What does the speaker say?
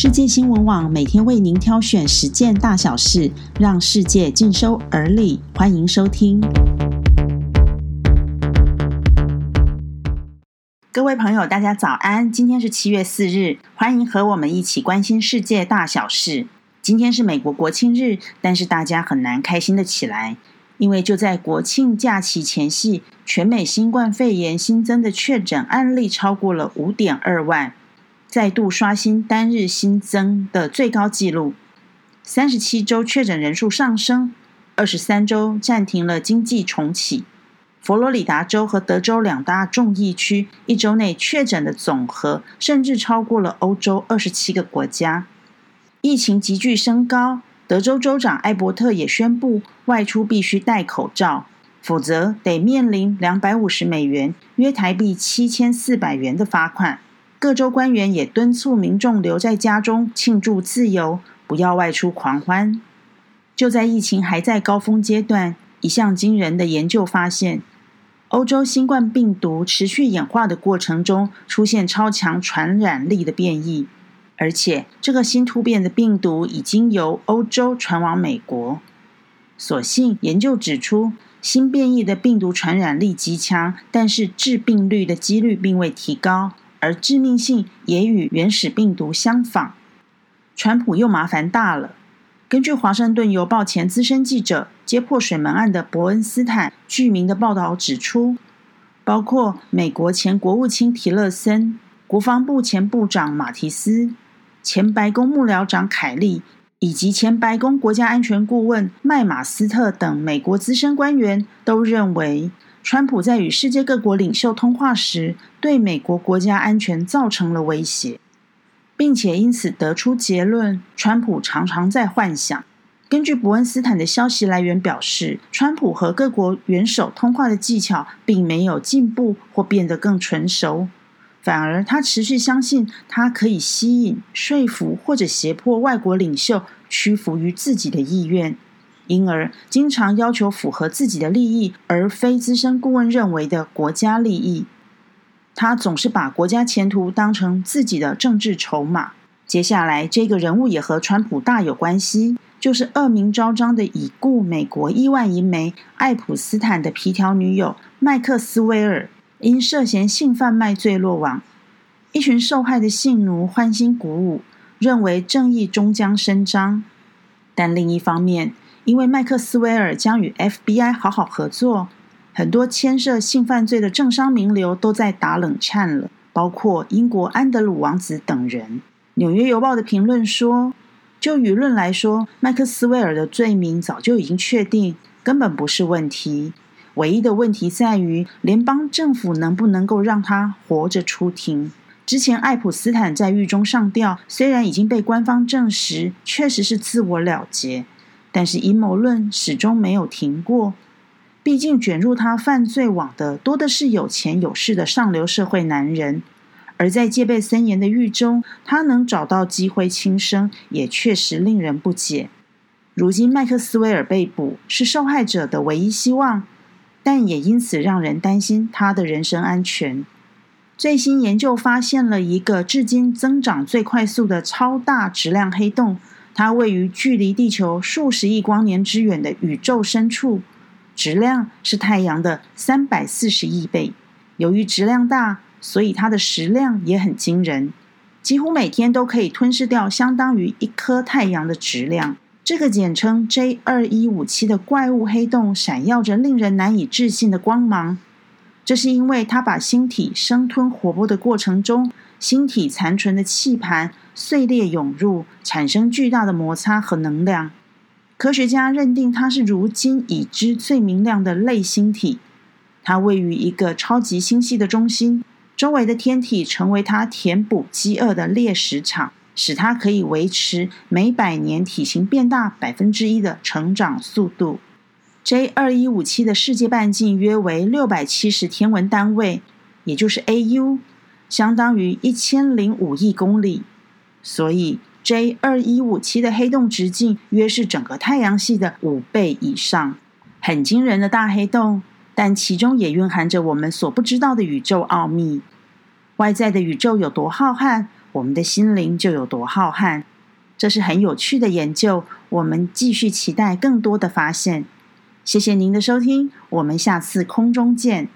世界新闻网每天为您挑选十件大小事，让世界尽收耳里。欢迎收听。各位朋友，大家早安！今天是七月四日，欢迎和我们一起关心世界大小事。今天是美国国庆日，但是大家很难开心的起来，因为就在国庆假期前夕，全美新冠肺炎新增的确诊案例超过了五点二万。再度刷新单日新增的最高纪录，三十七周确诊人数上升，二十三周暂停了经济重启。佛罗里达州和德州两大重疫区一周内确诊的总和，甚至超过了欧洲二十七个国家。疫情急剧升高，德州州长艾伯特也宣布，外出必须戴口罩，否则得面临两百五十美元（约台币七千四百元）的罚款。各州官员也敦促民众留在家中庆祝自由，不要外出狂欢。就在疫情还在高峰阶段，一项惊人的研究发现，欧洲新冠病毒持续演化的过程中出现超强传染力的变异，而且这个新突变的病毒已经由欧洲传往美国。所幸研究指出，新变异的病毒传染力极强，但是致病率的几率并未提高。而致命性也与原始病毒相仿，川普又麻烦大了。根据《华盛顿邮报》前资深记者揭破水门案的伯恩斯坦据名的报道指出，包括美国前国务卿提勒森、国防部前部长马提斯、前白宫幕僚长凯利以及前白宫国家安全顾问麦马斯特等美国资深官员都认为。川普在与世界各国领袖通话时，对美国国家安全造成了威胁，并且因此得出结论：川普常常在幻想。根据伯恩斯坦的消息来源表示，川普和各国元首通话的技巧并没有进步或变得更纯熟，反而他持续相信他可以吸引、说服或者胁迫外国领袖屈服于自己的意愿。因而，经常要求符合自己的利益，而非资深顾问认为的国家利益。他总是把国家前途当成自己的政治筹码。接下来，这个人物也和川普大有关系，就是恶名昭彰的已故美国亿万银媒爱普斯坦的皮条女友麦克斯威尔，因涉嫌性贩卖罪落网。一群受害的性奴欢欣鼓舞，认为正义终将伸张。但另一方面，因为麦克斯威尔将与 FBI 好好合作，很多牵涉性犯罪的政商名流都在打冷颤了，包括英国安德鲁王子等人。纽约邮报的评论说：“就舆论来说，麦克斯威尔的罪名早就已经确定，根本不是问题。唯一的问题在于联邦政府能不能够让他活着出庭。”之前爱普斯坦在狱中上吊，虽然已经被官方证实确实是自我了结。但是阴谋论始终没有停过，毕竟卷入他犯罪网的多的是有钱有势的上流社会男人，而在戒备森严的狱中，他能找到机会轻生，也确实令人不解。如今麦克斯威尔被捕是受害者的唯一希望，但也因此让人担心他的人身安全。最新研究发现了一个至今增长最快速的超大质量黑洞。它位于距离地球数十亿光年之远的宇宙深处，质量是太阳的三百四十亿倍。由于质量大，所以它的食量也很惊人，几乎每天都可以吞噬掉相当于一颗太阳的质量。这个简称 J 二一五七的怪物黑洞闪耀着令人难以置信的光芒，这是因为它把星体生吞活剥的过程中。星体残存的气盘碎裂涌入，产生巨大的摩擦和能量。科学家认定它是如今已知最明亮的类星体。它位于一个超级星系的中心，周围的天体成为它填补饥饿的猎食场，使它可以维持每百年体型变大百分之一的成长速度。j 二一五七的世界半径约为六百七十天文单位也就是 au 相当于一千零五亿公里。所以 j 二一五七的黑洞直径约是整个太阳系的五倍以上。很惊人的大黑洞但其中也蕴含着我们所不知道的宇宙奥秘。外在的宇宙有多浩瀚我们的心灵就有多浩瀚。这是很有趣的研究我们继续期待更多的发现。谢谢您的收听我们下次空中见。